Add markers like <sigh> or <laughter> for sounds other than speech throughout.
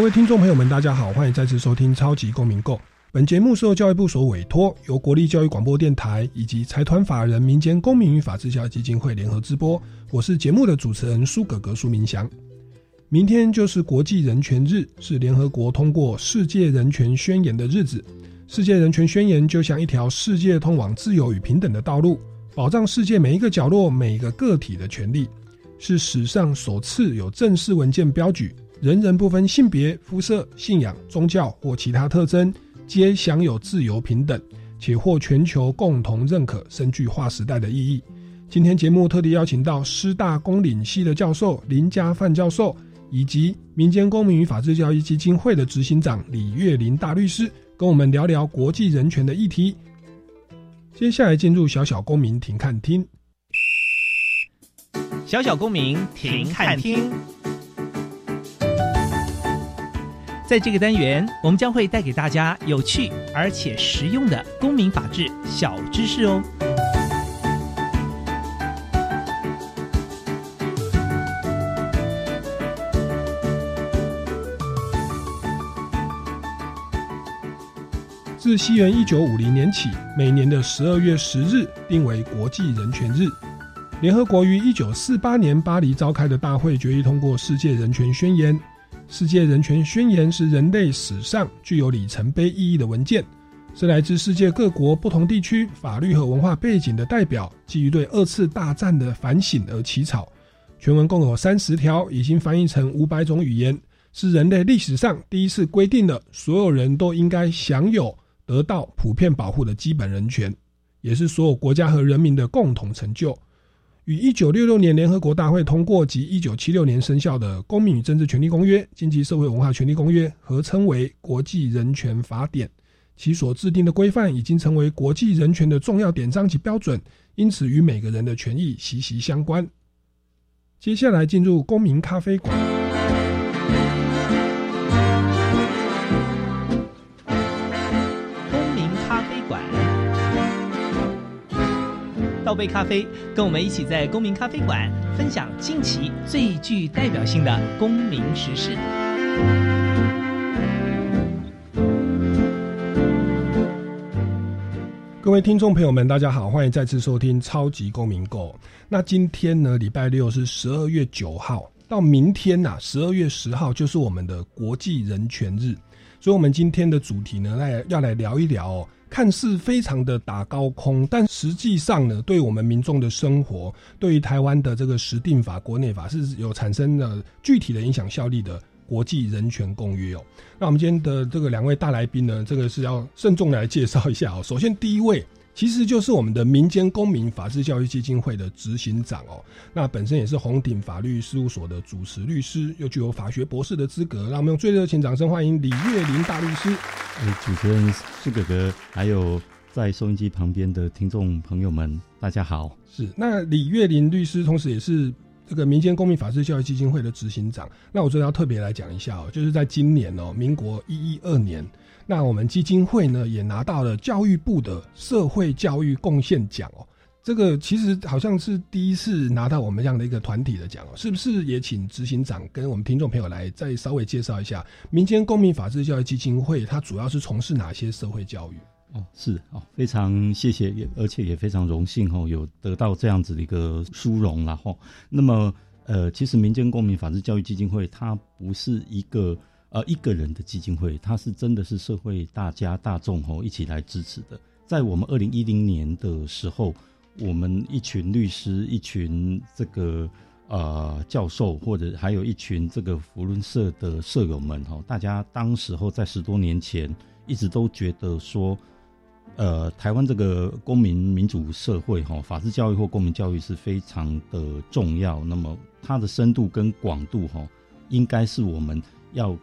各位听众朋友们，大家好，欢迎再次收听《超级公民购》。本节目是由教育部所委托，由国立教育广播电台以及财团法人民间公民与法治教育基金会联合直播。我是节目的主持人苏格格苏明祥。明天就是国际人权日，是联合国通过世界人权宣言的日子。世界人权宣言就像一条世界通往自由与平等的道路，保障世界每一个角落每一个个体的权利，是史上首次有正式文件标举。人人不分性别、肤色、信仰、宗教或其他特征，皆享有自由平等，且获全球共同认可，深具划时代的意义。今天节目特地邀请到师大公领系的教授林家范教授，以及民间公民与法治教育基金会的执行长李月林大律师，跟我们聊聊国际人权的议题。接下来进入小小公民庭看厅，小小公民庭看厅。在这个单元，我们将会带给大家有趣而且实用的公民法治小知识哦。自西元一九五零年起，每年的十二月十日定为国际人权日。联合国于一九四八年巴黎召开的大会决议通过《世界人权宣言》。世界人权宣言是人类史上具有里程碑意义的文件，是来自世界各国不同地区法律和文化背景的代表，基于对二次大战的反省而起草。全文共有三十条，已经翻译成五百种语言，是人类历史上第一次规定了所有人都应该享有得到普遍保护的基本人权，也是所有国家和人民的共同成就。与一九六六年联合国大会通过及一九七六年生效的《公民与政治权利公约》《经济社会文化权利公约》合称为《国际人权法典》，其所制定的规范已经成为国际人权的重要典章及标准，因此与每个人的权益息息相关。接下来进入公民咖啡馆。倒杯咖啡，跟我们一起在公民咖啡馆分享近期最具代表性的公民时事。各位听众朋友们，大家好，欢迎再次收听超级公民购。那今天呢，礼拜六是十二月九号，到明天呐，十二月十号就是我们的国际人权日，所以我们今天的主题呢，来要来聊一聊。看似非常的打高空，但实际上呢，对我们民众的生活，对于台湾的这个实定法、国内法是有产生了具体的影响效力的国际人权公约哦。那我们今天的这个两位大来宾呢，这个是要慎重来介绍一下哦。首先第一位。其实就是我们的民间公民法治教育基金会的执行长哦，那本身也是红鼎法律事务所的主持律师，又具有法学博士的资格。让我们用最热情掌声欢迎李月林大律师。哎，主持人苏哥哥，还有在收音机旁边的听众朋友们，大家好。是，那李月林律师同时也是这个民间公民法治教育基金会的执行长。那我这要特别来讲一下哦，就是在今年哦，民国一一二年。那我们基金会呢，也拿到了教育部的社会教育贡献奖哦。这个其实好像是第一次拿到我们这样的一个团体的奖哦，是不是？也请执行长跟我们听众朋友来再稍微介绍一下民间公民法治教育基金会，它主要是从事哪些社会教育？哦，是哦，非常谢谢，也而且也非常荣幸哦，有得到这样子的一个殊荣然后，那么呃，其实民间公民法治教育基金会它不是一个。呃，一个人的基金会，它是真的是社会大家大众吼一起来支持的。在我们二零一零年的时候，我们一群律师，一群这个呃教授，或者还有一群这个福伦社的舍友们哈，大家当时候在十多年前，一直都觉得说，呃，台湾这个公民民主社会哈，法治教育或公民教育是非常的重要。那么它的深度跟广度哈，应该是我们。要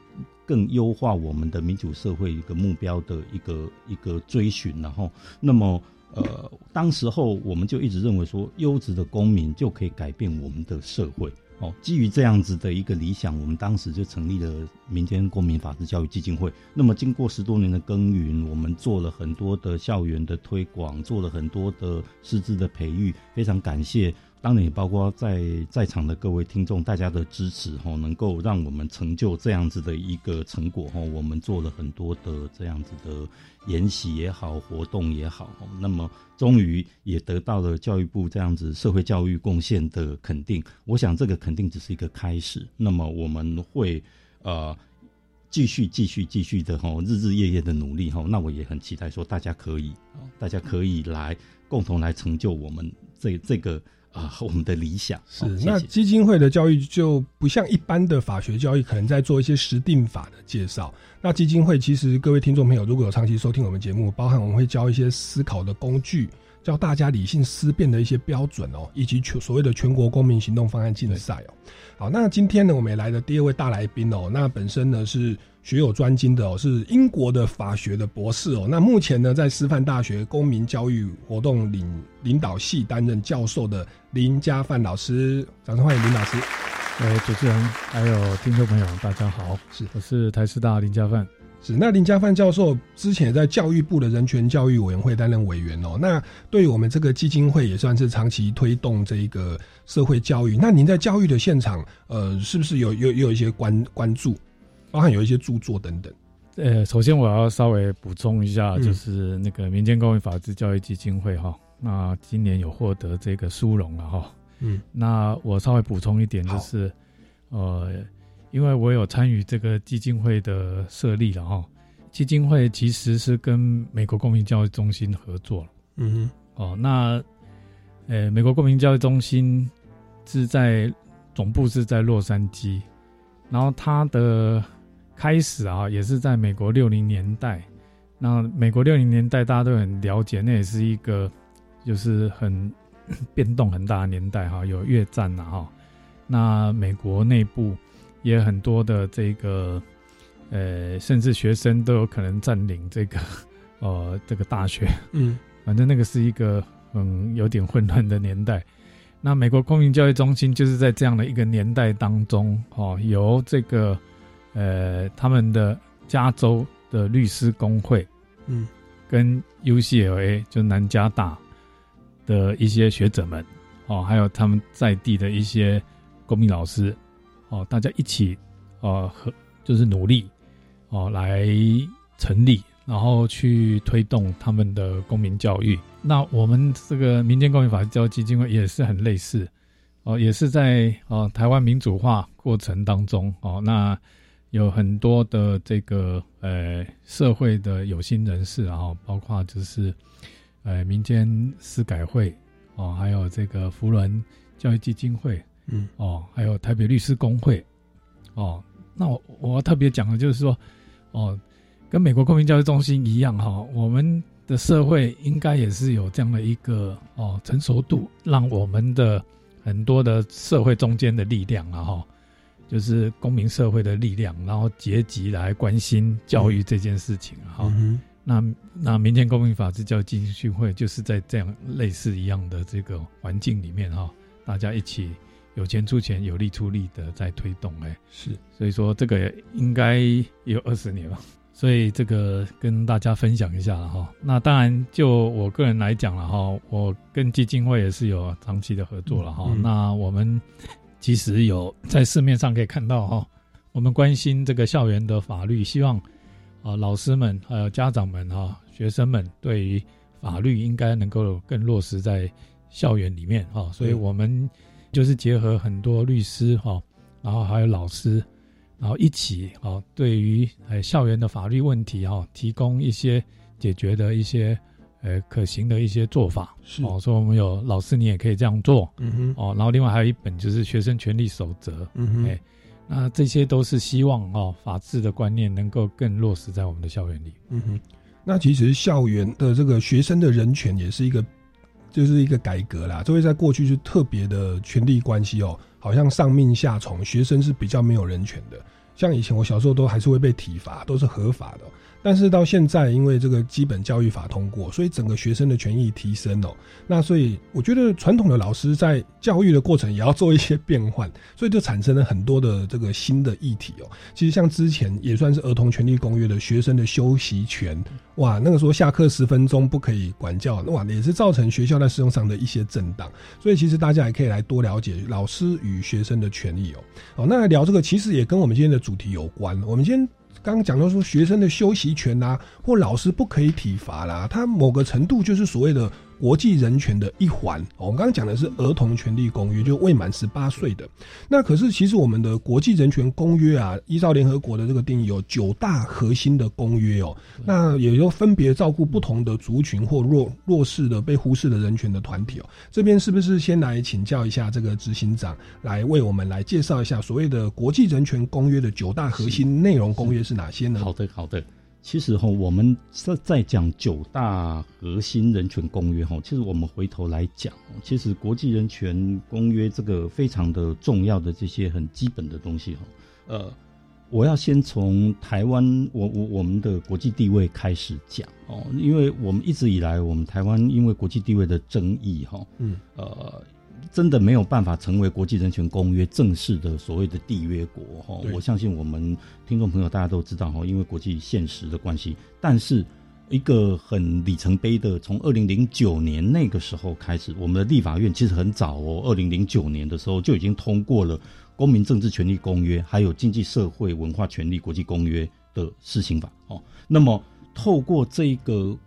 更优化我们的民主社会一个目标的一个一个追寻，然后，那么，呃，当时候我们就一直认为说，优质的公民就可以改变我们的社会。哦，基于这样子的一个理想，我们当时就成立了民间公民法治教育基金会。那么，经过十多年的耕耘，我们做了很多的校园的推广，做了很多的师资的培育，非常感谢。当然也包括在在场的各位听众，大家的支持哈，能够让我们成就这样子的一个成果哈。我们做了很多的这样子的研习也好，活动也好，那么终于也得到了教育部这样子社会教育贡献的肯定。我想这个肯定只是一个开始，那么我们会呃继续继续继续的哈，日日夜夜的努力哈。那我也很期待说大家可以啊大家可以来共同来成就我们这这个。啊，<laughs> 我们的理想是那基金会的教育就不像一般的法学教育，可能在做一些实定法的介绍。那基金会其实各位听众朋友，如果有长期收听我们节目，包含我们会教一些思考的工具，教大家理性思辨的一些标准哦，以及全所谓的全国公民行动方案竞赛哦。好，那今天呢，我们也来的第二位大来宾哦，那本身呢是。学有专精的哦，是英国的法学的博士哦。那目前呢，在师范大学公民教育活动领领导系担任教授的林家范老师，掌声欢迎林老师。呃，主持人还有听众朋友，大家好，是我是台师大林家范。是那林家范教授之前在教育部的人权教育委员会担任委员哦。那对于我们这个基金会也算是长期推动这一个社会教育。那您在教育的现场，呃，是不是有有有一些关关注？包含有一些著作等等。呃，首先我要稍微补充一下，就是那个民间公民法治教育基金会哈，那今年有获得这个殊荣了哈。嗯，那我稍微补充一点，就是呃，因为我有参与这个基金会的设立了哈。基金会其实是跟美国公民教育中心合作了。嗯哼。哦，那呃，美国公民教育中心是在总部是在洛杉矶，然后它的开始啊，也是在美国六零年代。那美国六零年代大家都很了解，那也是一个就是很 <coughs> 变动很大的年代哈，有越战呐哈。那美国内部也很多的这个呃，甚至学生都有可能占领这个呃 <laughs> 这个大学。嗯，反正那个是一个嗯有点混乱的年代。那美国公民教育中心就是在这样的一个年代当中哦，由这个。呃，他们的加州的律师工会，嗯，跟 UCLA 就南加大的一些学者们，哦，还有他们在地的一些公民老师，哦，大家一起，哦，和就是努力，哦，来成立，然后去推动他们的公民教育。那我们这个民间公民法治教育基金会也是很类似，哦，也是在哦台湾民主化过程当中，哦，那。有很多的这个呃社会的有心人士啊，包括就是呃民间司改会哦，还有这个福伦教育基金会，嗯哦，还有台北律师工会哦。那我我要特别讲的就是说哦，跟美国公民教育中心一样哈，我们的社会应该也是有这样的一个哦成熟度，让我们的很多的社会中间的力量啊哈。就是公民社会的力量，然后结集来关心教育这件事情哈。那那民间公民法治教育基金会就是在这样类似一样的这个环境里面哈，大家一起有钱出钱，有力出力的在推动哎。是，所以说这个应该有二十年了。所以这个跟大家分享一下了哈。那当然就我个人来讲了哈，我跟基金会也是有长期的合作了哈。那我们。其实有在市面上可以看到哈，我们关心这个校园的法律，希望啊老师们还有家长们哈，学生们对于法律应该能够更落实在校园里面哈，所以我们就是结合很多律师哈，然后还有老师，然后一起啊，对于呃校园的法律问题哈，提供一些解决的一些。呃，可行的一些做法是。哦，说我们有老师，你也可以这样做，嗯哼，哦，然后另外还有一本就是学生权利守则，嗯哼，哎，那这些都是希望哦，法治的观念能够更落实在我们的校园里，嗯哼，那其实校园的这个学生的人权也是一个，就是一个改革啦，这会在过去是特别的权力关系哦，好像上命下从，学生是比较没有人权的。像以前我小时候都还是会被体罚，都是合法的。但是到现在，因为这个基本教育法通过，所以整个学生的权益提升哦。那所以我觉得传统的老师在教育的过程也要做一些变换，所以就产生了很多的这个新的议题哦。其实像之前也算是儿童权利公约的学生的休息权，哇，那个时候下课十分钟不可以管教，哇，也是造成学校在使用上的一些震荡。所以其实大家也可以来多了解老师与学生的权利哦。哦，那聊这个其实也跟我们今天的主题有关。我们今天。刚讲到说，学生的休息权啊，或老师不可以体罚啦，他某个程度就是所谓的。国际人权的一环，我们刚刚讲的是儿童权利公约，就未满十八岁的。那可是其实我们的国际人权公约啊，依照联合国的这个定义，有九大核心的公约哦。那也就分别照顾不同的族群或弱弱势的被忽视的人权的团体哦。这边是不是先来请教一下这个执行长，来为我们来介绍一下所谓的国际人权公约的九大核心内容公约是哪些呢？好的，好的。其实哈，我们在在讲九大核心人权公约哈，其实我们回头来讲，其实国际人权公约这个非常的重要的这些很基本的东西哈，呃，我要先从台湾我我我们的国际地位开始讲哦，因为我们一直以来我们台湾因为国际地位的争议哈，嗯，呃。真的没有办法成为国际人权公约正式的所谓的缔约国哈，我相信我们听众朋友大家都知道哈，因为国际现实的关系。但是一个很里程碑的，从二零零九年那个时候开始，我们的立法院其实很早哦，二零零九年的时候就已经通过了《公民政治权利公约》还有《经济社会文化权利国际公约》的施行法哦。那么透过这个。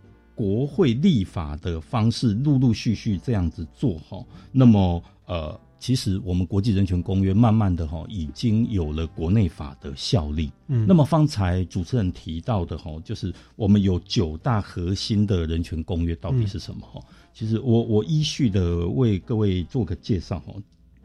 国会立法的方式，陆陆续续这样子做哈，那么呃，其实我们国际人权公约慢慢的哈，已经有了国内法的效力。嗯，那么方才主持人提到的哈，就是我们有九大核心的人权公约到底是什么哈？其实我我依序的为各位做个介绍哈。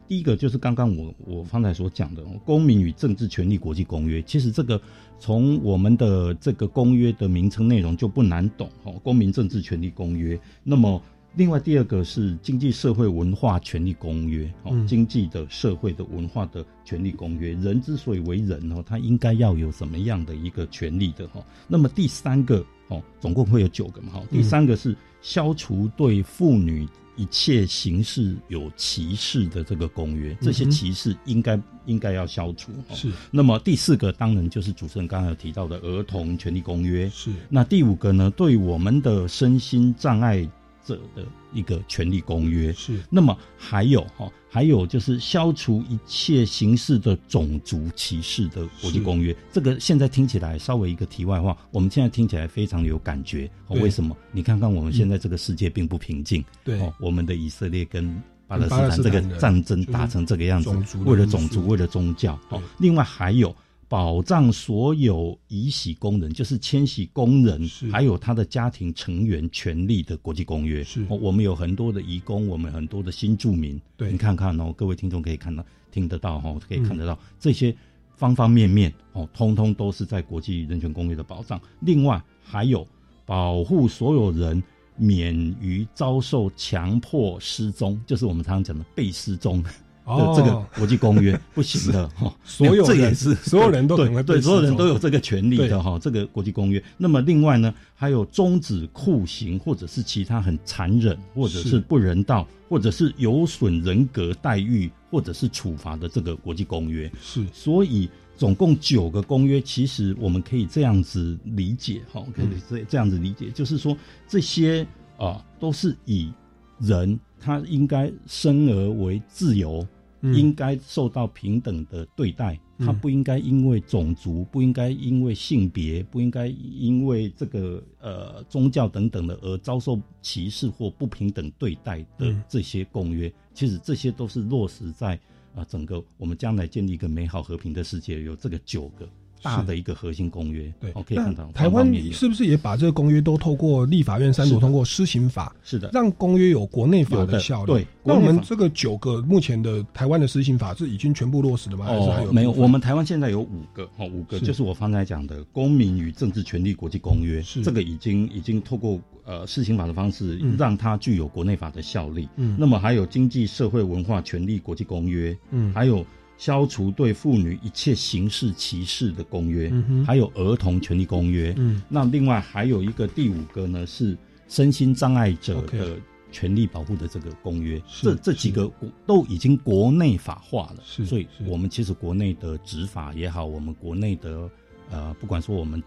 第一个就是刚刚我我方才所讲的《公民与政治权利国际公约》，其实这个从我们的这个公约的名称内容就不难懂哈，《公民政治权利公约》。那么另外第二个是《经济社会文化权利公约》哦，经济的社会的文化的权利公约。人之所以为人哦，他应该要有什么样的一个权利的哈？那么第三个哦，总共会有九个嘛哈？第三个是消除对妇女。一切形式有歧视的这个公约，这些歧视应该应该要消除。是。那么第四个当然就是主持人刚才有提到的儿童权利公约。是。那第五个呢？对我们的身心障碍。者的一个权利公约是，那么还有哈，还有就是消除一切形式的种族歧视的国际公约。这个现在听起来稍微一个题外话，我们现在听起来非常有感觉。为什么？你看看我们现在这个世界并不平静。对，我们的以色列跟巴勒斯坦这个战争打成这个样子，为了种族，为了宗教。哦，另外还有。保障所有移徙工人，就是迁徙工人，还有他的家庭成员权利的国际公约。是，我们有很多的移工，我们很多的新住民。对，你看看哦，各位听众可以看到、听得到哈，可以看得到这些方方面面哦，通通都是在国际人权公约的保障。另外还有保护所有人免于遭受强迫失踪，就是我们常常讲的被失踪。的这个国际公约 <laughs> 不行的哈，所有这也是 <laughs> 所有人都对对，所有人都有这个权利的哈。这个国际公约，那么另外呢，还有终止酷刑或者是其他很残忍或者是不人道或者是有损人格待遇或者是处罚的这个国际公约是。所以总共九个公约，其实我们可以这样子理解哈，可以这这样子理解，就是说这些啊都是以人他应该生而为自由。应该受到平等的对待，他不应该因为种族，不应该因为性别，不应该因为这个呃宗教等等的而遭受歧视或不平等对待的这些公约，其实这些都是落实在啊整个我们将来建立一个美好和平的世界，有这个九个。大的一个核心公约，对，可以看到台湾是不是也把这个公约都透过立法院三读通过施行法？是的，让公约有国内法的效力。对，那我们这个九个目前的台湾的施行法是已经全部落实了吗？还是还有？没有，我们台湾现在有五个，哦，五个就是我刚才讲的《公民与政治权利国际公约》，是这个已经已经透过呃施行法的方式，让它具有国内法的效力。嗯，那么还有《经济社会文化权利国际公约》，嗯，还有。消除对妇女一切形式歧视的公约，还有儿童权利公约。嗯，那另外还有一个第五个呢，是身心障碍者的权利保护的这个公约。这这几个都已经国内法化了，所以我们其实国内的执法也好，我们国内的呃，不管说我们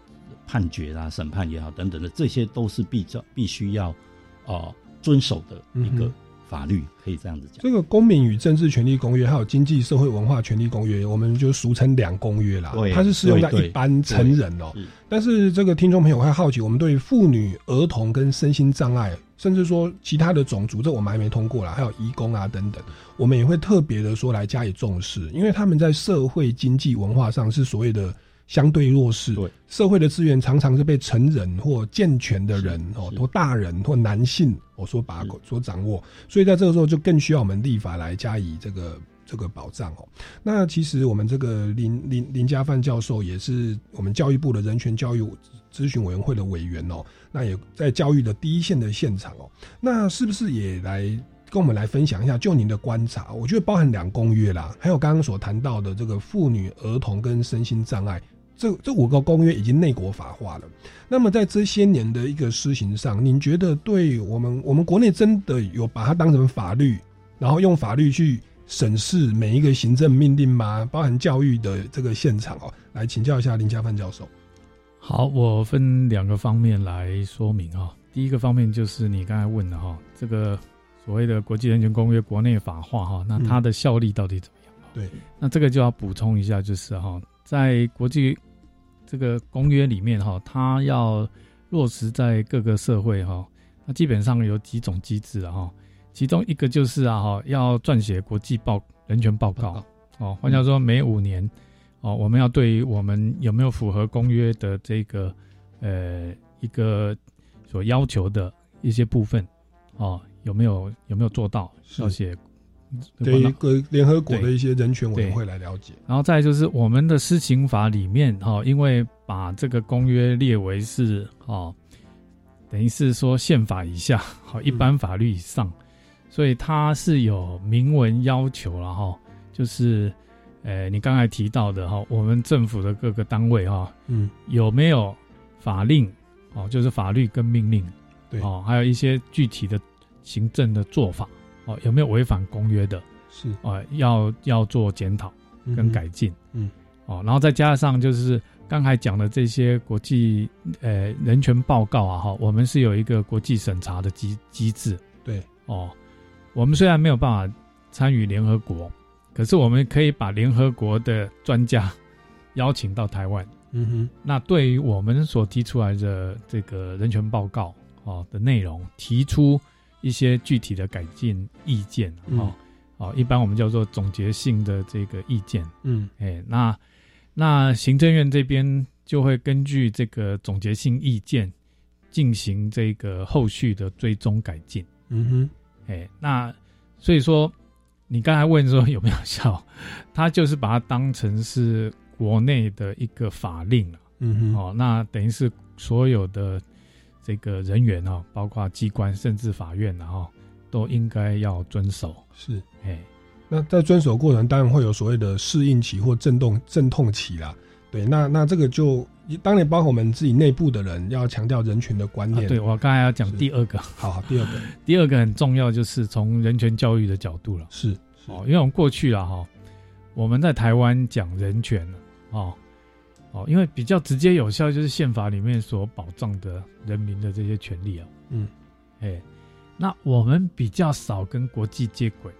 判决啊、审判也好等等的，这些都是必照必须要啊遵守的一个。法律可以这样子讲，这个《公民与政治权利公约》还有《经济社会文化权利公约》，我们就俗称两公约啦。它是适用在一般成人哦。但是这个听众朋友会好奇，我们对妇女、儿童跟身心障碍，甚至说其他的种族，这我们还没通过啦，还有移工啊等等，我们也会特别的说来加以重视，因为他们在社会、经济、文化上是所谓的。相对弱势，对社会的资源常常是被成人或健全的人哦，或大人或男性哦所把所掌握，所以在这个时候就更需要我们立法来加以这个这个保障哦。那其实我们这个林林林家范教授也是我们教育部的人权教育咨询委员会的委员哦，那也在教育的第一线的现场哦，那是不是也来跟我们来分享一下？就您的观察，我觉得包含两公约啦，还有刚刚所谈到的这个妇女、儿童跟身心障碍。这这五个公约已经内国法化了，那么在这些年的一个施行上，您觉得对我们我们国内真的有把它当成法律，然后用法律去审视每一个行政命令吗？包含教育的这个现场哦，来请教一下林家范教授。好，我分两个方面来说明哈。第一个方面就是你刚才问的哈，这个所谓的国际人权公约国内法化哈，那它的效力到底怎么样？对，那这个就要补充一下，就是哈，在国际这个公约里面哈，它要落实在各个社会哈，那基本上有几种机制啊哈，其中一个就是啊哈，要撰写国际报人权报告哦，换句话说，每五年哦，我们要对于我们有没有符合公约的这个呃一个所要求的一些部分哦，有没有有没有做到要写。对一个联合国的一些人权委员会来了解，然后再就是我们的施行法里面哈，因为把这个公约列为是哦，等于是说宪法以下，好一般法律以上，所以它是有明文要求了哈，就是呃你刚才提到的哈，我们政府的各个单位哈，嗯，有没有法令哦，就是法律跟命令，对。哦，还有一些具体的行政的做法。哦，有没有违反公约的？是啊，要要做检讨跟改进。嗯，哦，然后再加上就是刚才讲的这些国际呃人权报告啊，哈，我们是有一个国际审查的机机制。对，哦，我们虽然没有办法参与联合国，可是我们可以把联合国的专家邀请到台湾。嗯哼，那对于我们所提出来的这个人权报告哦的内容提出。一些具体的改进意见，哦，哦，一般我们叫做总结性的这个意见，嗯，哎，那那行政院这边就会根据这个总结性意见进行这个后续的追踪改进，嗯哼，哎，那所以说你刚才问说有没有效，<laughs> 他就是把它当成是国内的一个法令了，嗯哼，哦，那等于是所有的。这个人员啊，包括机关甚至法院啊，哈都应该要遵守。是，哎，那在遵守过程当然会有所谓的适应期或震动阵痛期啦。对，那那这个就当然包括我们自己内部的人要强调人权的观念。对我刚才要讲第二个，好好，第二个，<laughs> 第二个很重要，就是从人权教育的角度了。是，哦，因为我们过去了哈，我们在台湾讲人权哦。哦，因为比较直接有效，就是宪法里面所保障的人民的这些权利啊。嗯，哎，那我们比较少跟国际接轨。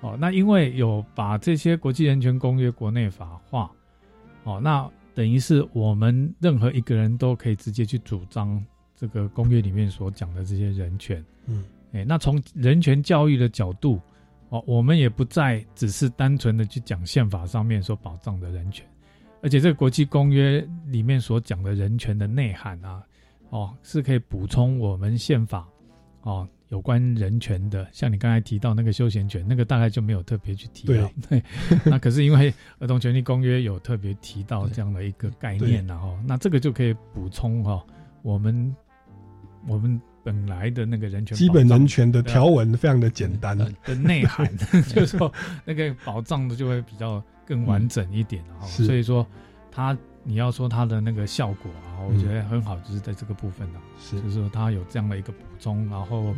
哦，那因为有把这些国际人权公约国内法化，哦，那等于是我们任何一个人都可以直接去主张这个公约里面所讲的这些人权。嗯，哎，那从人权教育的角度，哦，我们也不再只是单纯的去讲宪法上面所保障的人权。而且这个国际公约里面所讲的人权的内涵啊，哦，是可以补充我们宪法哦有关人权的。像你刚才提到那个休闲权，那个大概就没有特别去提到。对，<laughs> 那可是因为儿童权利公约有特别提到这样的一个概念，然后那这个就可以补充哈我们我们。本来的那个人权基本人权的条文非常的简单的内涵，<laughs> 就是说那个保障的就会比较更完整一点哈。所以说，它你要说它的那个效果啊，我觉得很好，就是在这个部分呢，是就是说它有这样的一个补充。然后，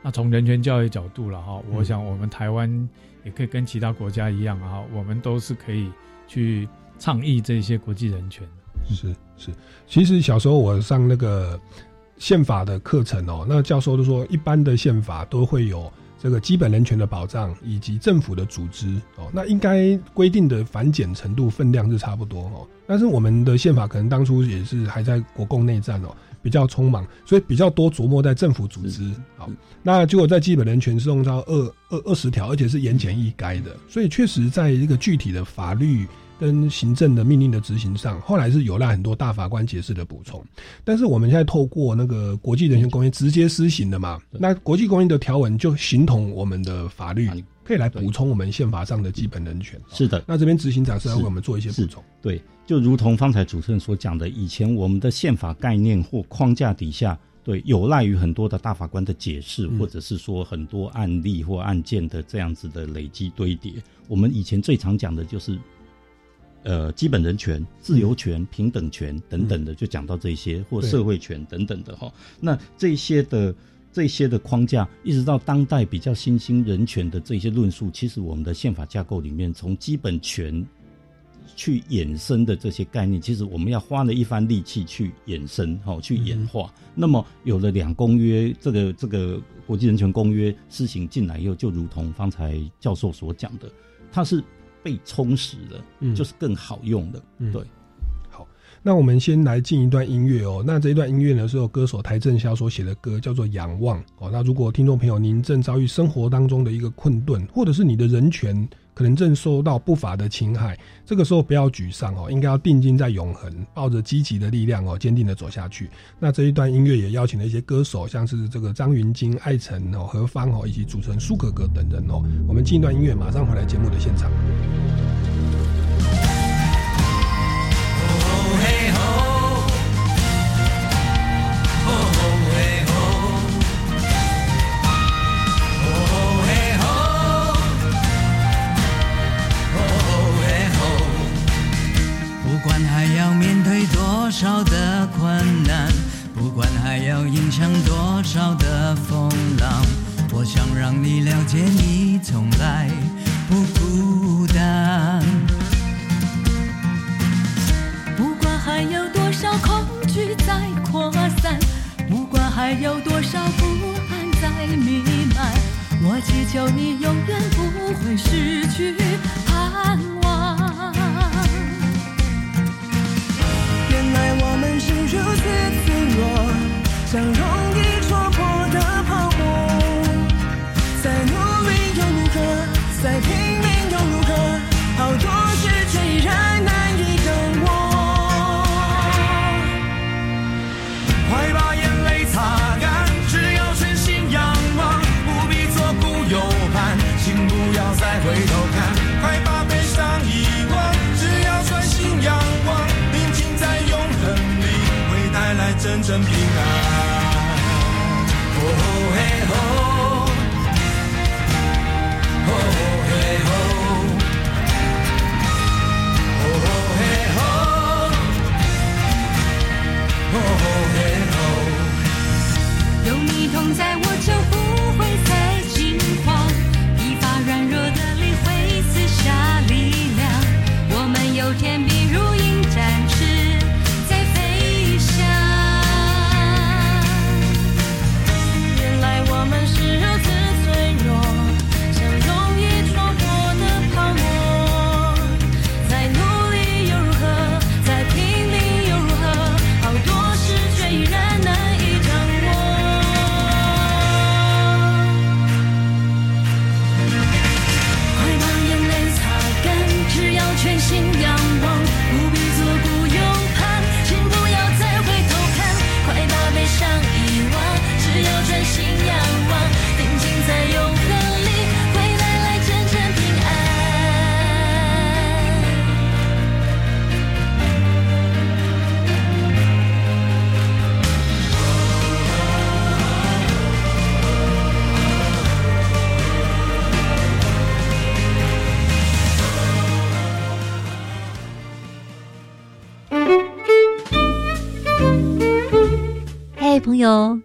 那从人权教育角度了哈，我想我们台湾也可以跟其他国家一样啊，我们都是可以去倡议这些国际人权。是是，其实小时候我上那个。宪法的课程哦，那教授都说，一般的宪法都会有这个基本人权的保障，以及政府的组织哦，那应该规定的反检程度分量是差不多哦。但是我们的宪法可能当初也是还在国共内战哦，比较匆忙，所以比较多琢磨在政府组织。好，那结果在基本人权是用到二二二十条，而且是言简意赅的，所以确实在一个具体的法律。跟行政的命令的执行上，后来是有赖很多大法官解释的补充。但是我们现在透过那个国际人权公约直接施行的嘛，那国际公约的条文就形同我们的法律，可以来补充我们宪法上的基本人权。是的，那这边执行长是要为我们做一些补充。对，就如同方才主持人所讲的，以前我们的宪法概念或框架底下，对有赖于很多的大法官的解释，或者是说很多案例或案件的这样子的累积堆叠。我们以前最常讲的就是。呃，基本人权、自由权、平等权等等的，就讲到这些，或社会权等等的哈。那这些的这些的框架，一直到当代比较新兴人权的这些论述，其实我们的宪法架构里面，从基本权去衍生的这些概念，其实我们要花了一番力气去衍生，哈，去演化。那么有了两公约，这个这个国际人权公约施行进来以后，就如同方才教授所讲的，它是。被充实的，嗯，就是更好用的，嗯对。好，那我们先来进一段音乐哦。那这一段音乐呢，是由歌手邰正宵所写的歌，叫做《仰望》哦。那如果听众朋友您正遭遇生活当中的一个困顿，或者是你的人权。可能正受到不法的侵害，这个时候不要沮丧哦，应该要定睛在永恒，抱着积极的力量哦，坚定的走下去。那这一段音乐也邀请了一些歌手，像是这个张芸京、艾辰哦、何方哦，以及主持人苏格格等人哦。我们进一段音乐，马上回来节目的现场。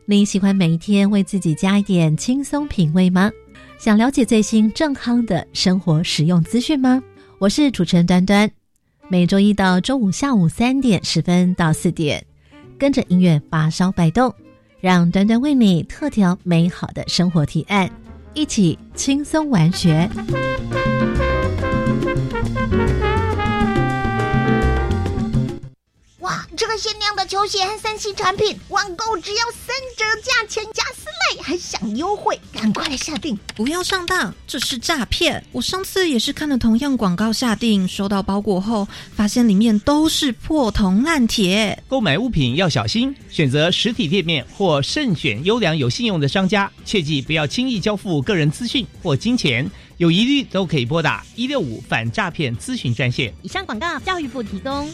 你喜欢每一天为自己加一点轻松品味吗？想了解最新正康的生活实用资讯吗？我是主持人端端，每周一到周五下午三点十分到四点，跟着音乐发烧摆动，让端端为你特调美好的生活提案，一起轻松玩学。哇，这个限量的球鞋和三 C 产品，网购只要三折价钱加四类，还享优惠，赶快来下定！不要上当，这是诈骗！我上次也是看了同样广告下定，收到包裹后，发现里面都是破铜烂铁。购买物品要小心，选择实体店面或慎选优良有信用的商家，切记不要轻易交付个人资讯或金钱。有疑虑都可以拨打一六五反诈骗咨询专线。以上广告，教育部提供。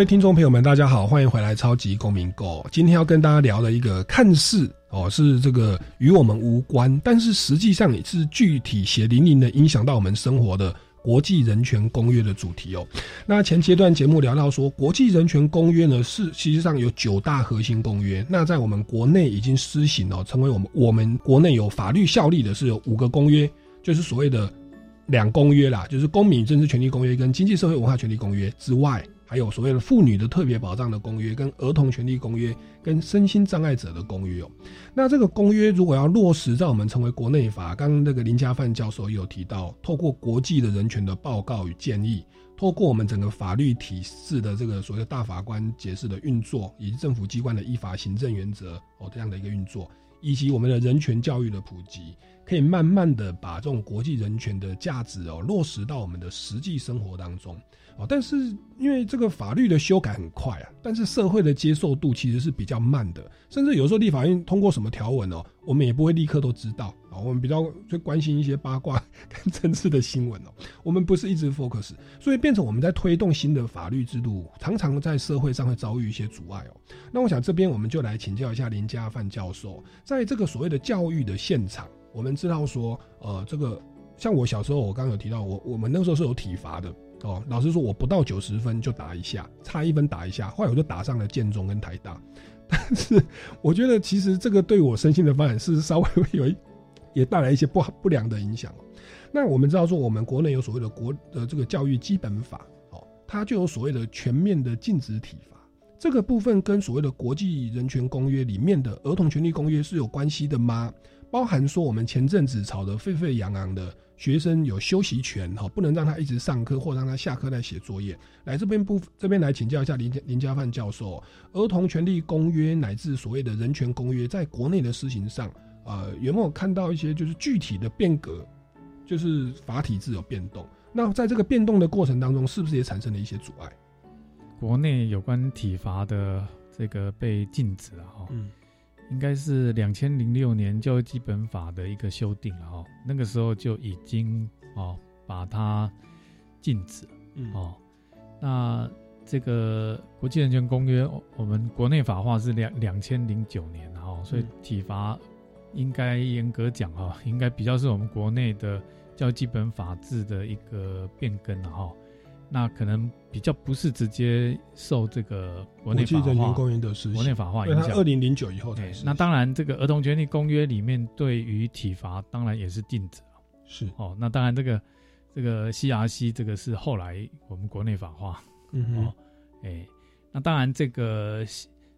位听众朋友们，大家好，欢迎回来《超级公民购》。今天要跟大家聊的一个看似哦是这个与我们无关，但是实际上也是具体血淋淋的影响到我们生活的国际人权公约的主题哦。那前阶段节目聊到说，国际人权公约呢是实际上有九大核心公约，那在我们国内已经施行哦，成为我们我们国内有法律效力的是有五个公约，就是所谓的两公约啦，就是公民政治权利公约跟经济社会文化权利公约之外。还有所谓的妇女的特别保障的公约、跟儿童权利公约、跟身心障碍者的公约哦。那这个公约如果要落实，在我们成为国内法，刚刚那个林家范教授有提到，透过国际的人权的报告与建议，透过我们整个法律体制的这个所谓的大法官解释的运作，以及政府机关的依法行政原则哦这样的一个运作，以及我们的人权教育的普及，可以慢慢的把这种国际人权的价值哦落实到我们的实际生活当中。但是因为这个法律的修改很快啊，但是社会的接受度其实是比较慢的，甚至有时候立法院通过什么条文哦，我们也不会立刻都知道啊。我们比较最关心一些八卦 <laughs> 跟政治的新闻哦，我们不是一直 focus，所以变成我们在推动新的法律制度，常常在社会上会遭遇一些阻碍哦。那我想这边我们就来请教一下林家范教授，在这个所谓的教育的现场，我们知道说，呃，这个像我小时候，我刚刚有提到，我我们那时候是有体罚的。哦，老师说我不到九十分就打一下，差一分打一下，后来我就打上了建中跟台大。但是我觉得其实这个对我身心的发展是稍微有一也带来一些不好不良的影响。那我们知道说我们国内有所谓的国的这个教育基本法，哦，它就有所谓的全面的禁止体罚，这个部分跟所谓的国际人权公约里面的儿童权利公约是有关系的吗？包含说我们前阵子吵得沸沸扬扬的。学生有休息权，哈，不能让他一直上课，或让他下课再写作业。来这边不这边来请教一下林林家范教授，儿童权利公约乃至所谓的人权公约，在国内的施行上，呃，有没有看到一些就是具体的变革，就是法体制有变动？那在这个变动的过程当中，是不是也产生了一些阻碍？国内有关体罚的这个被禁止了，哈。应该是两千零六年教育基本法的一个修订了哈，那个时候就已经哦把它禁止了哦。那这个国际人权公约，我们国内法化是两两千零九年哈，所以体罚应该严格讲哈，应该比较是我们国内的教育基本法制的一个变更了哈。那可能比较不是直接受这个国内法化公约的实国内法化影响。二零零九以后才那当然，这个儿童权利公约里面对于体罚当然也是禁止是哦，那当然这个这个 CRC 这个是后来我们国内法化。嗯哦，哎，那当然这个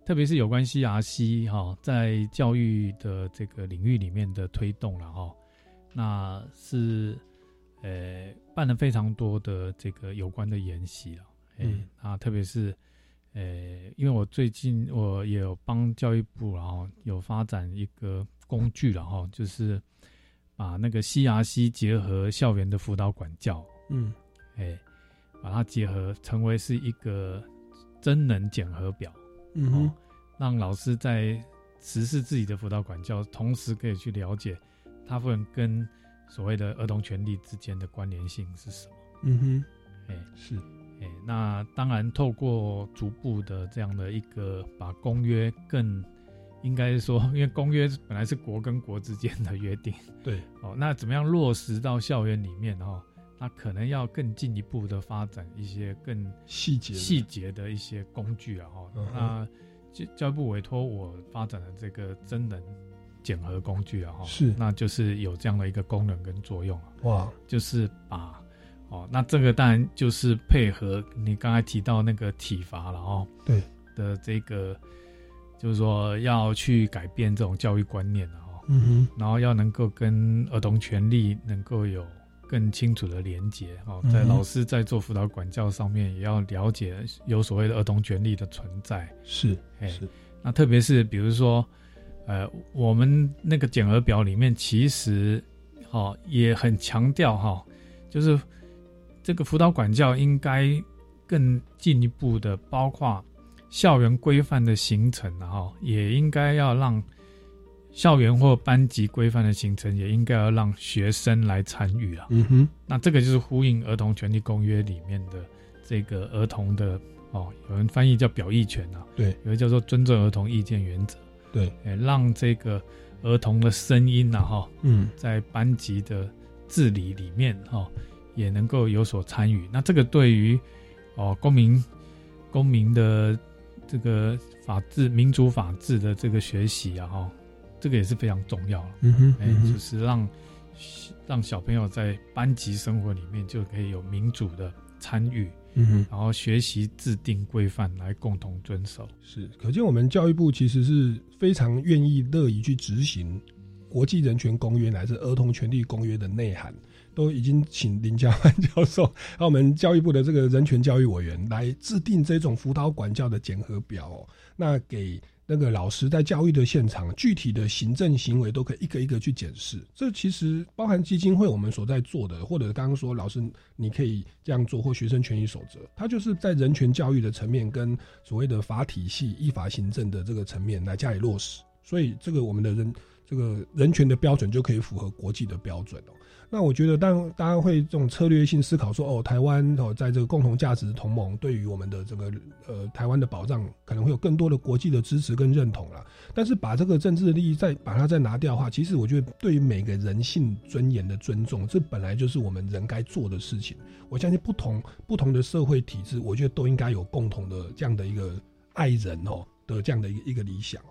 特别是有关 CRC 哈，在教育的这个领域里面的推动了哈，那是。呃，办了非常多的这个有关的研习了，哎，啊，特别是，呃，因为我最近我也有帮教育部，然后有发展一个工具了哈，就是把那个 CRC 结合校园的辅导管教，嗯，哎，把它结合成为是一个真能检核表，嗯，让老师在实施自己的辅导管教，同时可以去了解他们跟。所谓的儿童权利之间的关联性是什么？嗯哼，哎，是，哎，那当然透过逐步的这样的一个把公约更，应该说，因为公约本来是国跟国之间的约定，对，哦，那怎么样落实到校园里面哦？那可能要更进一步的发展一些更细节细节的一些工具啊哈。那教教育部委托我发展的这个真人。检核工具啊，哈，是，那就是有这样的一个功能跟作用啊，哇，就是把，哦，那这个当然就是配合你刚才提到那个体罚了哦，对。的这个，就是说要去改变这种教育观念了哦，嗯哼，然后要能够跟儿童权利能够有更清楚的连接哦，在老师在做辅导管教上面也要了解有所谓的儿童权利的存在，是，哎，是，那特别是比如说。呃，我们那个减额表里面其实，哦也很强调哈，就是这个辅导管教应该更进一步的，包括校园规范的形成，哈，也应该要让校园或班级规范的形成，也应该要让学生来参与啊。嗯哼，那这个就是呼应《儿童权利公约》里面的这个儿童的哦，有人翻译叫表意权啊，对，有人叫做尊重儿童意见原则。对，哎，让这个儿童的声音呐，哈，嗯，在班级的治理里面，哈，也能够有所参与。那这个对于哦公民公民的这个法治、民主法治的这个学习啊，哈，这个也是非常重要嗯哼，哎，就是让让小朋友在班级生活里面就可以有民主的参与。嗯哼，然后学习制定规范来共同遵守，是可见我们教育部其实是非常愿意乐意去执行国际人权公约乃至儿童权利公约的内涵，都已经请林家欢教授 <laughs> 和我们教育部的这个人权教育委员来制定这种辅导管教的检核表，那给。那个老师在教育的现场，具体的行政行为都可以一个一个去检视。这其实包含基金会我们所在做的，或者刚刚说老师你可以这样做，或学生权益守则，它就是在人权教育的层面跟所谓的法体系、依法行政的这个层面来加以落实。所以这个我们的人这个人权的标准就可以符合国际的标准哦。那我觉得，当大家会这种策略性思考说，哦，台湾哦，在这个共同价值同盟对于我们的这个呃台湾的保障，可能会有更多的国际的支持跟认同了。但是把这个政治利益再把它再拿掉的话，其实我觉得对于每个人性尊严的尊重，这本来就是我们人该做的事情。我相信不同不同的社会体制，我觉得都应该有共同的这样的一个爱人哦的这样的一个一个理想。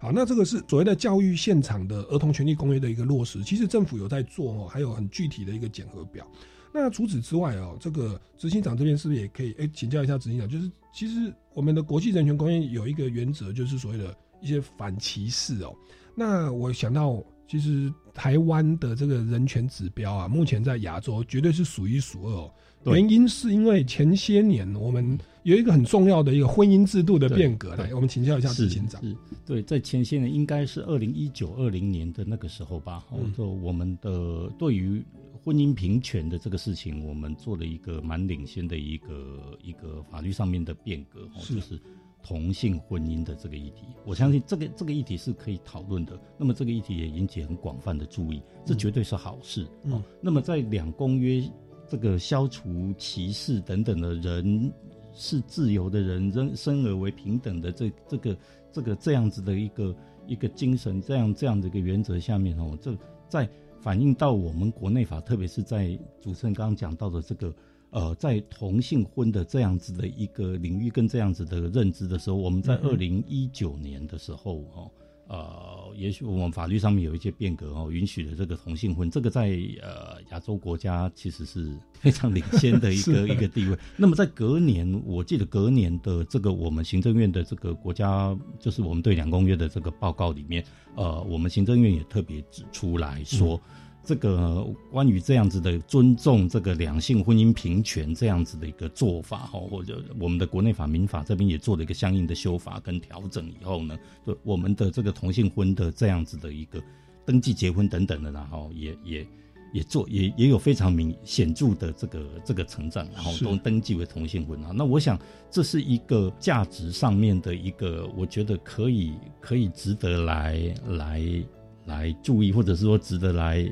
好，那这个是所谓的教育现场的儿童权利公约的一个落实，其实政府有在做哦，还有很具体的一个检核表。那除此之外哦，这个执行长这边是不是也可以哎请教一下执行长？就是其实我们的国际人权公约有一个原则，就是所谓的一些反歧视哦。那我想到，其实台湾的这个人权指标啊，目前在亚洲绝对是数一数二哦。原因是因为前些年我们有一个很重要的一个婚姻制度的变革，来我们请教一下执行长。是，对，在前些年应该是二零一九二零年的那个时候吧，就我们的对于婚姻平权的这个事情，我们做了一个蛮领先的一个一个法律上面的变革，就是同性婚姻的这个议题。我相信这个这个议题是可以讨论的，那么这个议题也引起很广泛的注意，这绝对是好事。嗯，那么在两公约。这个消除歧视等等的人是自由的人，人生而为平等的这这个这个这样子的一个一个精神，这样这样的一个原则下面哦，这在反映到我们国内法，特别是在主持人刚刚讲到的这个呃，在同性婚的这样子的一个领域跟这样子的认知的时候，我们在二零一九年的时候哦。呃，也许我们法律上面有一些变革哦，允许了这个同性婚，这个在呃亚洲国家其实是非常领先的一个 <laughs> 一个地位。那么在隔年，我记得隔年的这个我们行政院的这个国家，就是我们对两公约的这个报告里面，呃，我们行政院也特别指出来说。这个关于这样子的尊重这个两性婚姻平权这样子的一个做法哈，或者我们的国内法民法这边也做了一个相应的修法跟调整以后呢，就我们的这个同性婚的这样子的一个登记结婚等等的，然后也也也做也也有非常明显著的这个这个成长，然后都登记为同性婚啊。那我想这是一个价值上面的一个，我觉得可以可以值得来来来注意，或者是说值得来。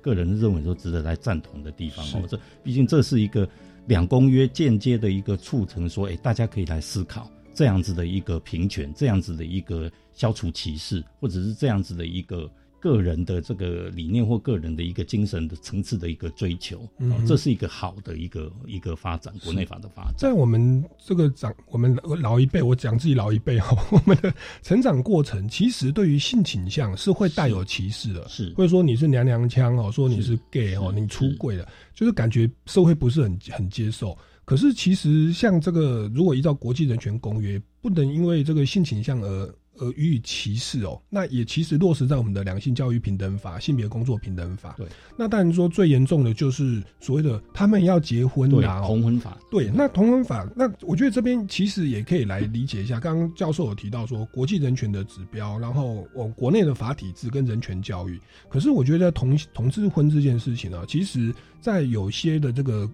个人认为说值得来赞同的地方哦，这毕竟这是一个两公约间接的一个促成，说哎，大家可以来思考这样子的一个平权，这样子的一个消除歧视，或者是这样子的一个。个人的这个理念或个人的一个精神的层次的一个追求，嗯，这是一个好的一个一个发展，国内法的发展。在我们这个长，我们老一辈，我讲自己老一辈哈，<laughs> 我们的成长过程，其实对于性倾向是会带有歧视的，是。或者说你是娘娘腔哦，说你是 gay 哦，你出轨了，就是感觉社会不是很很接受。可是其实像这个，如果依照国际人权公约，不能因为这个性倾向而。而予以歧视哦，那也其实落实在我们的两性教育平等法、性别工作平等法。对，那当然说最严重的就是所谓的他们要结婚啊，同婚法。对，那同婚法，那我觉得这边其实也可以来理解一下。刚刚教授有提到说国际人权的指标，然后我国内的法体制跟人权教育。可是我觉得同同志婚这件事情呢，其实在有些的这个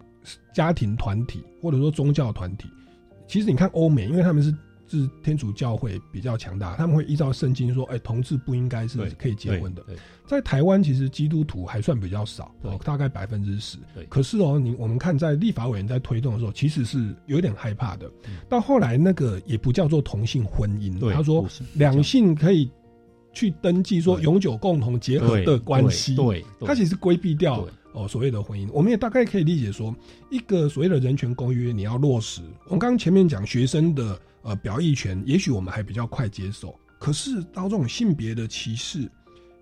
家庭团体或者说宗教团体，其实你看欧美，因为他们是。是天主教会比较强大，他们会依照圣经说，哎，同志不应该是可以结婚的。在台湾，其实基督徒还算比较少，哦大概百分之十。可是哦，你我们看在立法委员在推动的时候，其实是有点害怕的。到后来那个也不叫做同性婚姻，他说两性可以去登记说永久共同结合的关系。对，他其实规避掉。哦，所谓的婚姻，我们也大概可以理解说，一个所谓的人权公约，你要落实。我们刚刚前面讲学生的呃表意权，也许我们还比较快接受。可是到这种性别的歧视，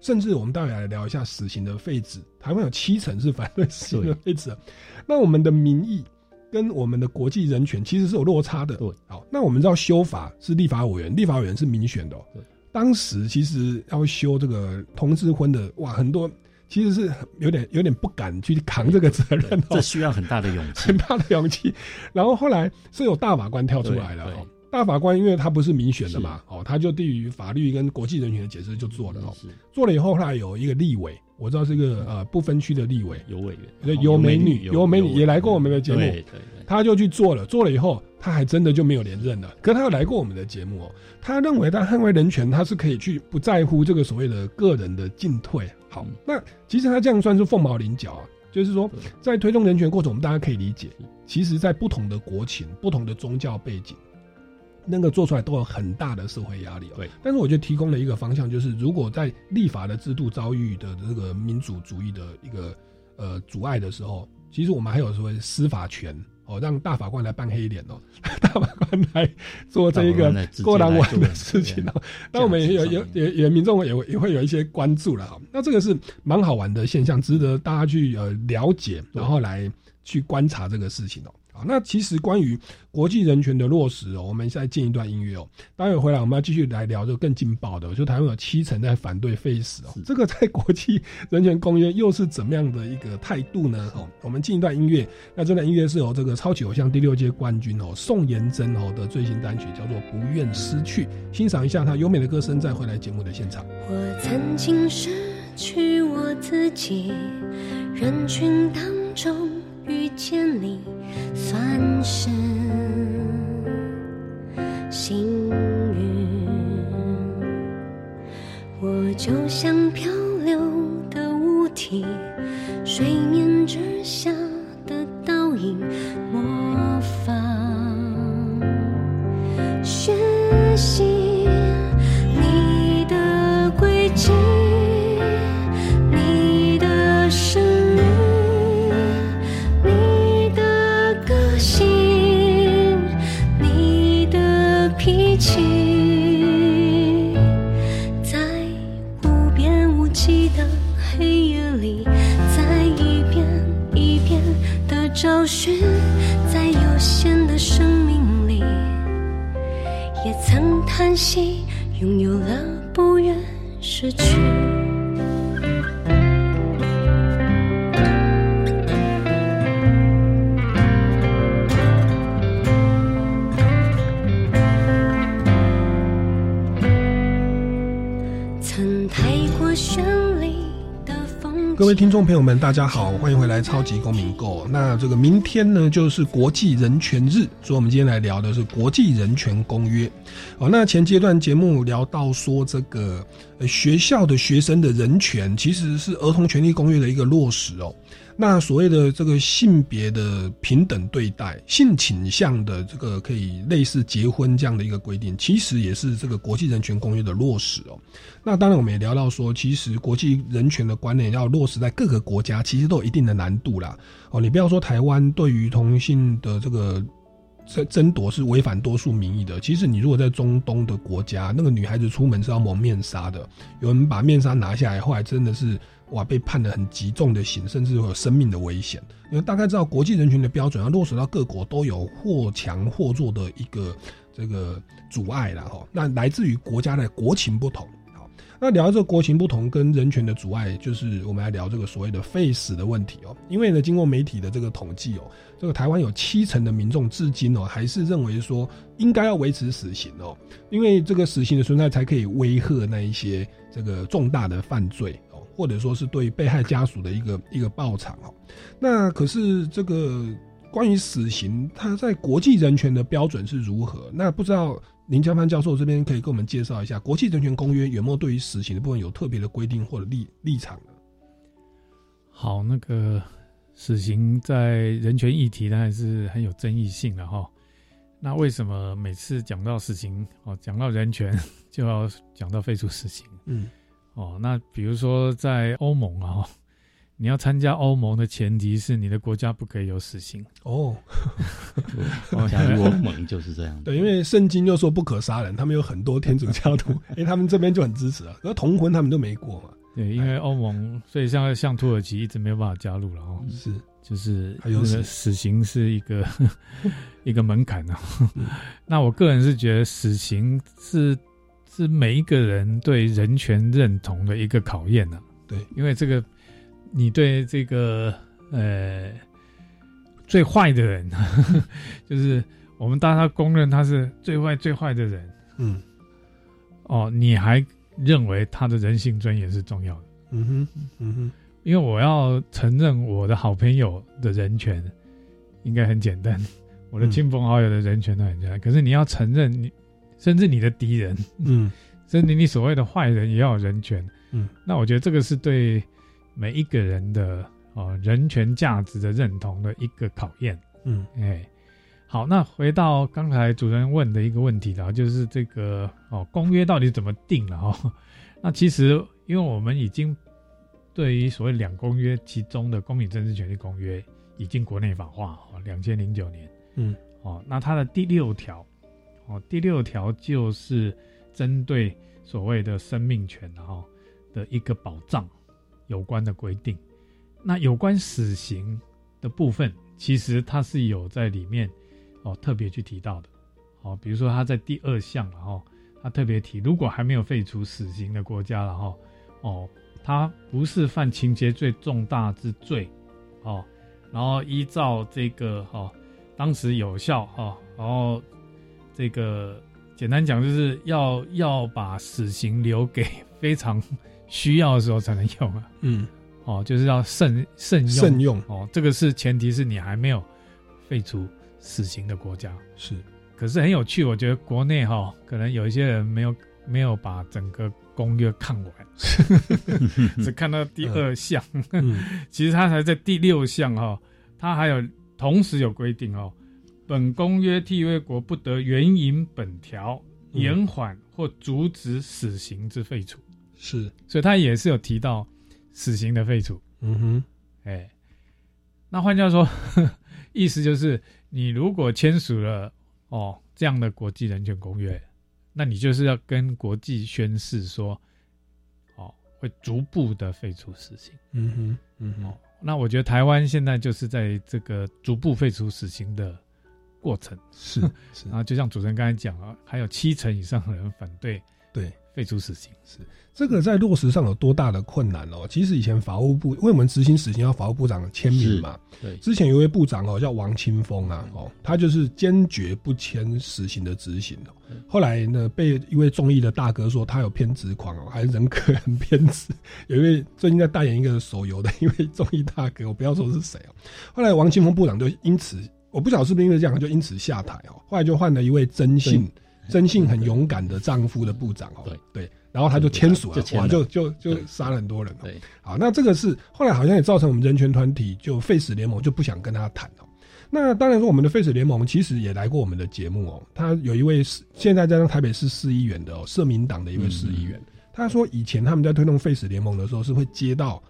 甚至我们待会来聊一下死刑的废止，台湾有七成是反对死刑的废止。那我们的民意跟我们的国际人权其实是有落差的。对，好，那我们知道修法是立法委员，立法委员是民选的。对，当时其实要修这个同志婚的，哇，很多。其实是有点有点不敢去扛这个责任，这需要很大的勇气，<laughs> 很大的勇气。然后后来是有大法官跳出来了，大法官因为他不是民选的嘛，哦，他就对于法律跟国际人权的解释就做了哦，做了以后后来有一个立委，我知道是一个呃不分区的立委，有委员，有美女，有美女也来过我们的节目，他就去做了，做了以后他还真的就没有连任了。可他有来过我们的节目哦，他认为他捍卫人权，他是可以去不在乎这个所谓的个人的进退。好，那其实他这样算是凤毛麟角啊。就是说，在推动人权过程，我们大家可以理解，其实，在不同的国情、不同的宗教背景，那个做出来都有很大的社会压力。对，但是我觉得提供了一个方向，就是如果在立法的制度遭遇的这个民主主义的一个呃阻碍的时候，其实我们还有所谓司法权。哦，让大法官来扮黑脸哦，<laughs> 大法官来做这一个过难完的事情哦。那我们也有有也也民众也也会有一些关注了哈。那这个是蛮好玩的现象，值得大家去呃了解，然后来去观察这个事情哦。好，那其实关于国际人权的落实哦，我们再进一段音乐哦。待会回来我们要继续来聊这个更劲爆的，就台湾有七成在反对废死哦。这个在国际 <laughs> 人权公约又是怎么样的一个态度呢？哦，我们进一段音乐。那这段音乐是由这个超级偶像第六届冠军哦宋妍珍哦的最新单曲叫做《不愿失去》，欣赏一下她优美的歌声，再回来节目的现场。我曾经失去我自己，人群当中遇见你。算是幸运，我就像漂流的物体，水面之下朋友们，大家好，欢迎回来《超级公民购》。那这个明天呢，就是国际人权日，所以我们今天来聊的是国际人权公约。哦，那前阶段节目聊到说，这个学校的学生的人权其实是儿童权利公约的一个落实哦。那所谓的这个性别的平等对待、性倾向的这个可以类似结婚这样的一个规定，其实也是这个国际人权公约的落实哦。那当然，我们也聊到说，其实国际人权的观念要落实在各个国家，其实都有一定的难度啦。哦，你不要说台湾对于同性的这个争争夺是违反多数民意的，其实你如果在中东的国家，那个女孩子出门是要蒙面纱的，有人把面纱拿下来，后来真的是哇被判了很极重的刑，甚至会有生命的危险。因为大概知道国际人权的标准要落实到各国都有或强或弱的一个这个阻碍啦。哈。那来自于国家的国情不同。那聊这个国情不同跟人权的阻碍，就是我们来聊这个所谓的废死的问题哦。因为呢，经过媒体的这个统计哦，这个台湾有七成的民众至今哦，还是认为说应该要维持死刑哦，因为这个死刑的存在才可以威吓那一些这个重大的犯罪哦，或者说是对被害家属的一个一个报偿哦。那可是这个关于死刑，它在国际人权的标准是如何？那不知道。林家藩教授这边可以给我们介绍一下国际人权公约有没有对于死刑的部分有特别的规定或者立立场呢？好，那个死刑在人权议题当然是很有争议性的哈。那为什么每次讲到死刑哦，讲到人权就要讲到废除死刑？嗯，哦，那比如说在欧盟啊。你要参加欧盟的前提是你的国家不可以有死刑哦。<laughs> 加入欧盟就是这样。对，因为圣经又说不可杀人，他们有很多天主教徒，<laughs> 哎，他们这边就很支持啊。而同婚他们都没过嘛。对，因为欧盟，所以像像土耳其一直没有办法加入了哦。是，就是还有死刑是一个 <laughs> 一个门槛啊。那我个人是觉得死刑是是每一个人对人权认同的一个考验呢。对，因为这个。你对这个呃最坏的人，<laughs> 就是我们大家公认他是最坏最坏的人，嗯，哦，你还认为他的人性尊严是重要的？嗯哼，嗯哼，因为我要承认我的好朋友的人权，应该很简单，我的亲朋好友的人权都很简单。可是你要承认你，甚至你的敌人，嗯，<laughs> 甚至你所谓的坏人也要有人权，嗯，那我觉得这个是对。每一个人的哦人权价值的认同的一个考验，嗯，哎，好，那回到刚才主持人问的一个问题了，就是这个哦公约到底怎么定了哦？<laughs> 那其实因为我们已经对于所谓两公约其中的公民政治权利公约已经国内法化哦，两千零九年，嗯，哦，那它的第六条，哦，第六条就是针对所谓的生命权哈的一个保障。有关的规定，那有关死刑的部分，其实它是有在里面哦特别去提到的，哦，比如说他在第二项然后他特别提，如果还没有废除死刑的国家了哈，哦，他不是犯情节最重大之罪，哦，然后依照这个哈当时有效哈，然后这个简单讲就是要要把死刑留给非常。需要的时候才能用啊，嗯，哦，就是要慎慎用，慎用。哦，这个是前提是你还没有废除死刑的国家。是，可是很有趣，我觉得国内哈可能有一些人没有没有把整个公约看完，<laughs> 只看到第二项，<laughs> 其实他才在第六项哈，他还有同时有规定哦，本公约缔约国不得援引本条延缓或阻止死刑之废除。是，所以他也是有提到死刑的废除。嗯哼，哎，那换句话说，<laughs> 意思就是你如果签署了哦这样的国际人权公约，那你就是要跟国际宣誓说，哦，会逐步的废除死刑。嗯哼，嗯哼。那我觉得台湾现在就是在这个逐步废除死刑的过程。是是。然 <laughs> 后就像主持人刚才讲啊，还有七成以上的人反对。对。废除死刑是这个在落实上有多大的困难哦？其实以前法务部为我们执行死刑要法务部长签名嘛。对，之前有一位部长哦叫王清峰啊，哦，他就是坚决不签死刑的执行哦。后来呢，被一位中医的大哥说他有偏执狂哦，还是人格很偏执。有一位最近在代言一个手游的一位中医大哥，我不要说是谁哦。后来王清峰部长就因此，我不晓得是不是因为这样，就因此下台哦。后来就换了一位真信。真性很勇敢的丈夫的部长哦，对对，然后他就签署了，哇，就就就杀了很多人。对，好，那这个是后来好像也造成我们人权团体就废死联盟就不想跟他谈哦。那当然说，我们的废死联盟其实也来过我们的节目哦。他有一位是现在在台北市市议员的哦，社民党的一位市议员，他说以前他们在推动废死联盟的时候，是会接到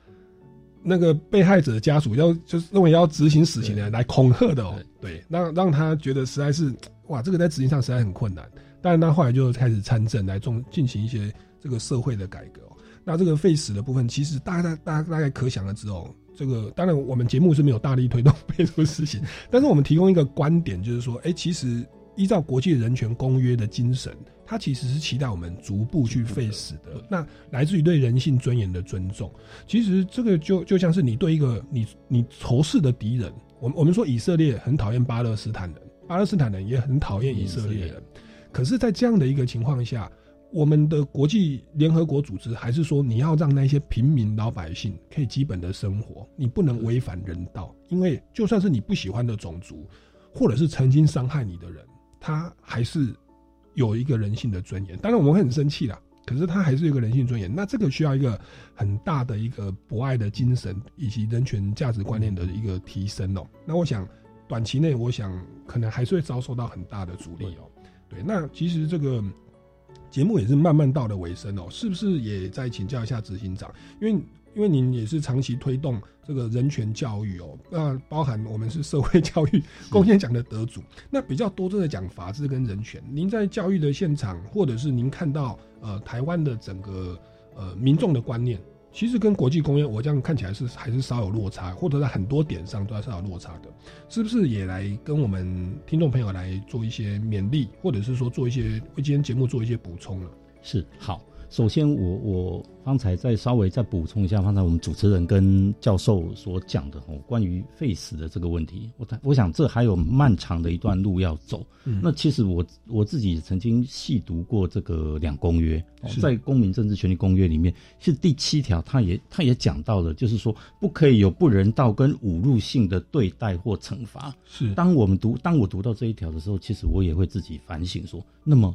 那个被害者的家属要就是认为要执行死刑的人来恐吓的哦，对，让让他觉得实在是。哇，这个在执行上实在很困难，当然他后来就开始参政来中进行一些这个社会的改革。那这个废死的部分，其实大家大家大概可想而知哦。这个当然我们节目是没有大力推动废除死刑，但是我们提供一个观点，就是说，哎，其实依照国际人权公约的精神，它其实是期待我们逐步去废死的。那来自于对人性尊严的尊重，其实这个就就像是你对一个你你仇视的敌人，我们我们说以色列很讨厌巴勒斯坦人。巴勒斯坦人也很讨厌以色列人，可是，在这样的一个情况下，我们的国际联合国组织还是说，你要让那些平民老百姓可以基本的生活，你不能违反人道，因为就算是你不喜欢的种族，或者是曾经伤害你的人，他还是有一个人性的尊严。当然，我们会很生气啦，可是他还是有个人性尊严。那这个需要一个很大的一个博爱的精神以及人权价值观念的一个提升哦。那我想。短期内，我想可能还是会遭受到很大的阻力哦。对，那其实这个节目也是慢慢到了尾声哦，是不是也再请教一下执行长？因为因为您也是长期推动这个人权教育哦，那包含我们是社会教育贡献奖的得主，那比较多都在讲法治跟人权。您在教育的现场，或者是您看到呃台湾的整个呃民众的观念。其实跟国际公约，我这样看起来是还是稍有落差，或者在很多点上都还是有落差的，是不是也来跟我们听众朋友来做一些勉励，或者是说做一些为今天节目做一些补充呢？是好。首先，我我方才再稍微再补充一下，刚才我们主持人跟教授所讲的哦，关于废死的这个问题，我我想这还有漫长的一段路要走。那其实我我自己曾经细读过这个两公约，在《公民政治权利公约》里面，是第七条，他也他也讲到了，就是说不可以有不人道跟侮辱性的对待或惩罚。是，当我们读当我读到这一条的时候，其实我也会自己反省说，那么。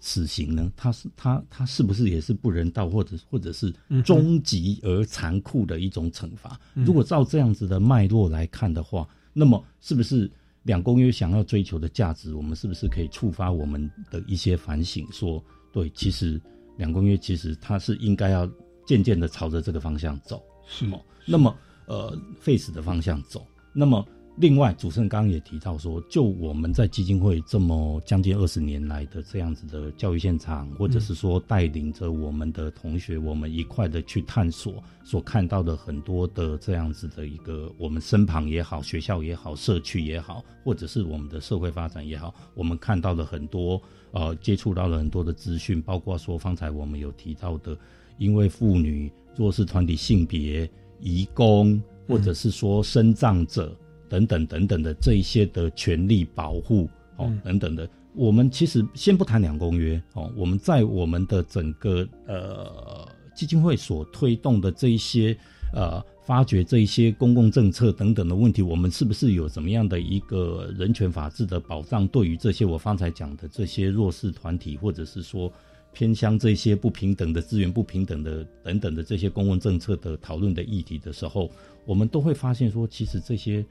死刑呢？它是它它是不是也是不人道，或者或者是终极而残酷的一种惩罚？如果照这样子的脉络来看的话，那么是不是两公约想要追求的价值，我们是不是可以触发我们的一些反省？说对，其实两公约其实它是应该要渐渐的朝着这个方向走，是吗。那么呃，face 的方向走，那么。另外，主持人刚刚也提到说，就我们在基金会这么将近二十年来的这样子的教育现场，或者是说带领着我们的同学，我们一块的去探索，所看到的很多的这样子的一个我们身旁也好，学校也好，社区也好，或者是我们的社会发展也好，我们看到了很多呃，接触到了很多的资讯，包括说方才我们有提到的，因为妇女、弱势团体、性别、移工，或者是说生障者。等等等等的这一些的权利保护哦，等等的，我们其实先不谈两公约哦，我们在我们的整个呃基金会所推动的这一些呃发掘这一些公共政策等等的问题，我们是不是有怎么样的一个人权法治的保障？对于这些我方才讲的这些弱势团体，或者是说偏向这些不平等的资源不平等的等等的这些公共政策的讨论的议题的时候，我们都会发现说，其实这些。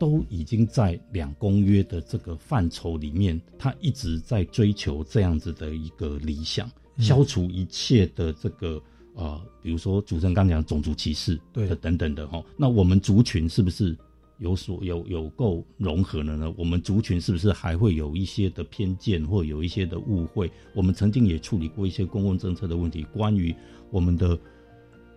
都已经在两公约的这个范畴里面，他一直在追求这样子的一个理想，消除一切的这个呃，比如说主持人刚讲种族歧视，对等等的哈。那我们族群是不是有所有有够融合了呢？我们族群是不是还会有一些的偏见或有一些的误会？我们曾经也处理过一些公共政策的问题，关于我们的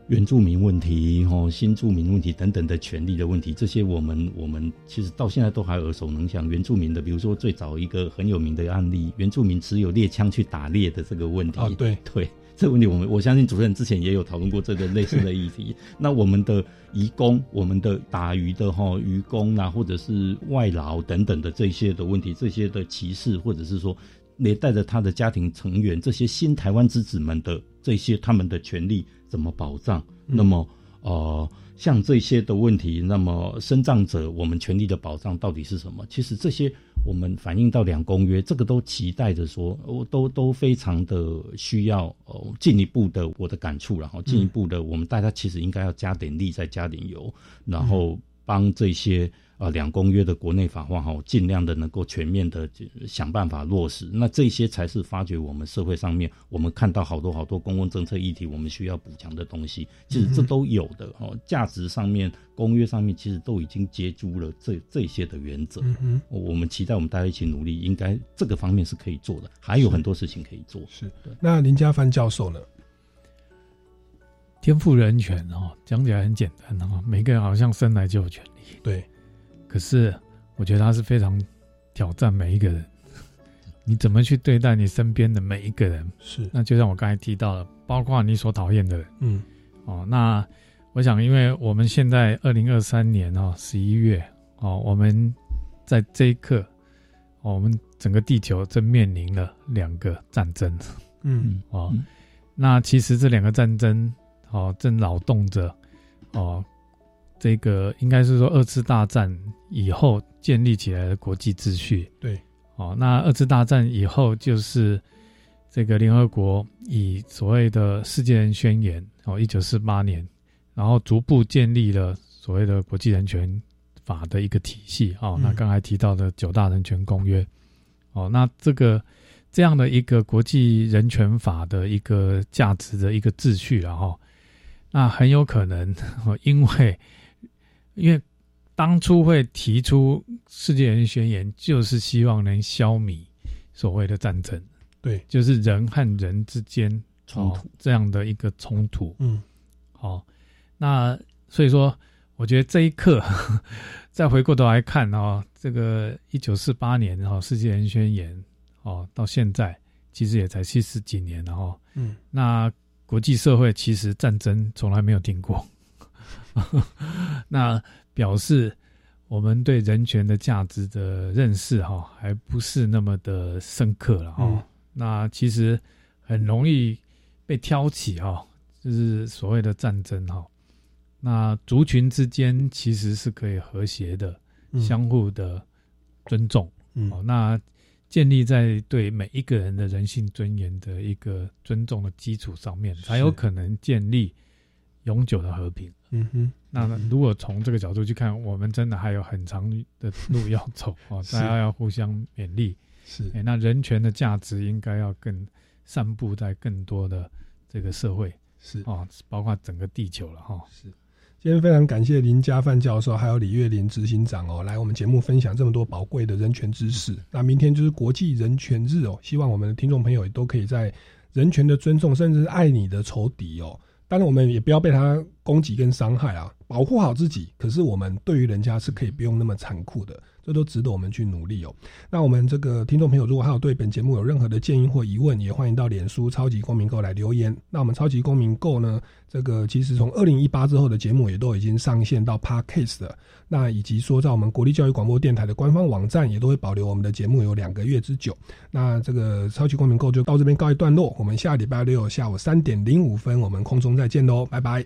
原住民问题、哦新住民问题等等的权利的问题，这些我们我们其实到现在都还耳熟能详。原住民的，比如说最早一个很有名的案例，原住民持有猎枪去打猎的这个问题。哦，对 <laughs> 对，这个问题我们我相信主任之前也有讨论过这个类似的议题。<laughs> 那我们的移工、我们的打鱼的哈渔工啊，或者是外劳等等的这些的问题，这些的歧视，或者是说连带着他的家庭成员，这些新台湾之子们的这些他们的权利。怎么保障？那么，呃，像这些的问题，那么生障者我们权利的保障到底是什么？其实这些我们反映到两公约，这个都期待着说，我都都非常的需要呃进一步的我的感触，然后进一步的我们大家其实应该要加点力，再加点油，然后帮这些。啊，两公约的国内法化哈，尽量的能够全面的想办法落实。那这些才是发掘我们社会上面，我们看到好多好多公共政策议题，我们需要补强的东西。其实这都有的哦，价值上面、公约上面，其实都已经接住了这这些的原则。嗯我们期待我们大家一起努力，应该这个方面是可以做的，还有很多事情可以做。是，那林家帆教授呢？天赋人权哦，讲起来很简单哦，每个人好像生来就有权利。对。可是，我觉得他是非常挑战每一个人。<laughs> 你怎么去对待你身边的每一个人？是，那就像我刚才提到的，包括你所讨厌的人。嗯，哦，那我想，因为我们现在二零二三年哦十一月哦，我们在这一刻，我们整个地球正面临了两个战争。嗯，哦，那其实这两个战争哦正扰动着哦。这个应该是说二次大战以后建立起来的国际秩序。对，哦，那二次大战以后就是这个联合国以所谓的世界人宣言，哦，一九四八年，然后逐步建立了所谓的国际人权法的一个体系。哦，那刚才提到的九大人权公约，哦，那这个这样的一个国际人权法的一个价值的一个秩序，然后那很有可能因为。因为当初会提出世界人宣言，就是希望能消弭所谓的战争，对，就是人和人之间冲突这样的一个冲突。嗯，好，那所以说，我觉得这一刻 <laughs> 再回过头来看哦，这个一九四八年哈世界人宣言哦，到现在其实也才七十几年了哦。嗯，那国际社会其实战争从来没有停过。<laughs> 那表示我们对人权的价值的认识哈，还不是那么的深刻了哈。那其实很容易被挑起哈，就是所谓的战争哈。那族群之间其实是可以和谐的，相互的尊重。哦，那建立在对每一个人的人性尊严的一个尊重的基础上面，才有可能建立永久的和平。嗯哼，那如果从这个角度去看，我们真的还有很长的路要走 <laughs> 哦，大家要互相勉励。是，哎，那人权的价值应该要更散布在更多的这个社会，是哦，包括整个地球了哈。是，今天非常感谢林家范教授还有李月林执行长哦，来我们节目分享这么多宝贵的人权知识。那明天就是国际人权日哦，希望我们的听众朋友也都可以在人权的尊重，甚至是爱你的仇敌哦。当然，我们也不要被他攻击跟伤害啊，保护好自己。可是，我们对于人家是可以不用那么残酷的，这都值得我们去努力哦。那我们这个听众朋友，如果还有对本节目有任何的建议或疑问，也欢迎到脸书超级公民购来留言。那我们超级公民购呢，这个其实从二零一八之后的节目也都已经上线到 Podcast 了。那以及说，在我们国立教育广播电台的官方网站，也都会保留我们的节目有两个月之久。那这个超级公民购就到这边告一段落。我们下礼拜六下午三点零五分，我们空中再见喽，拜拜。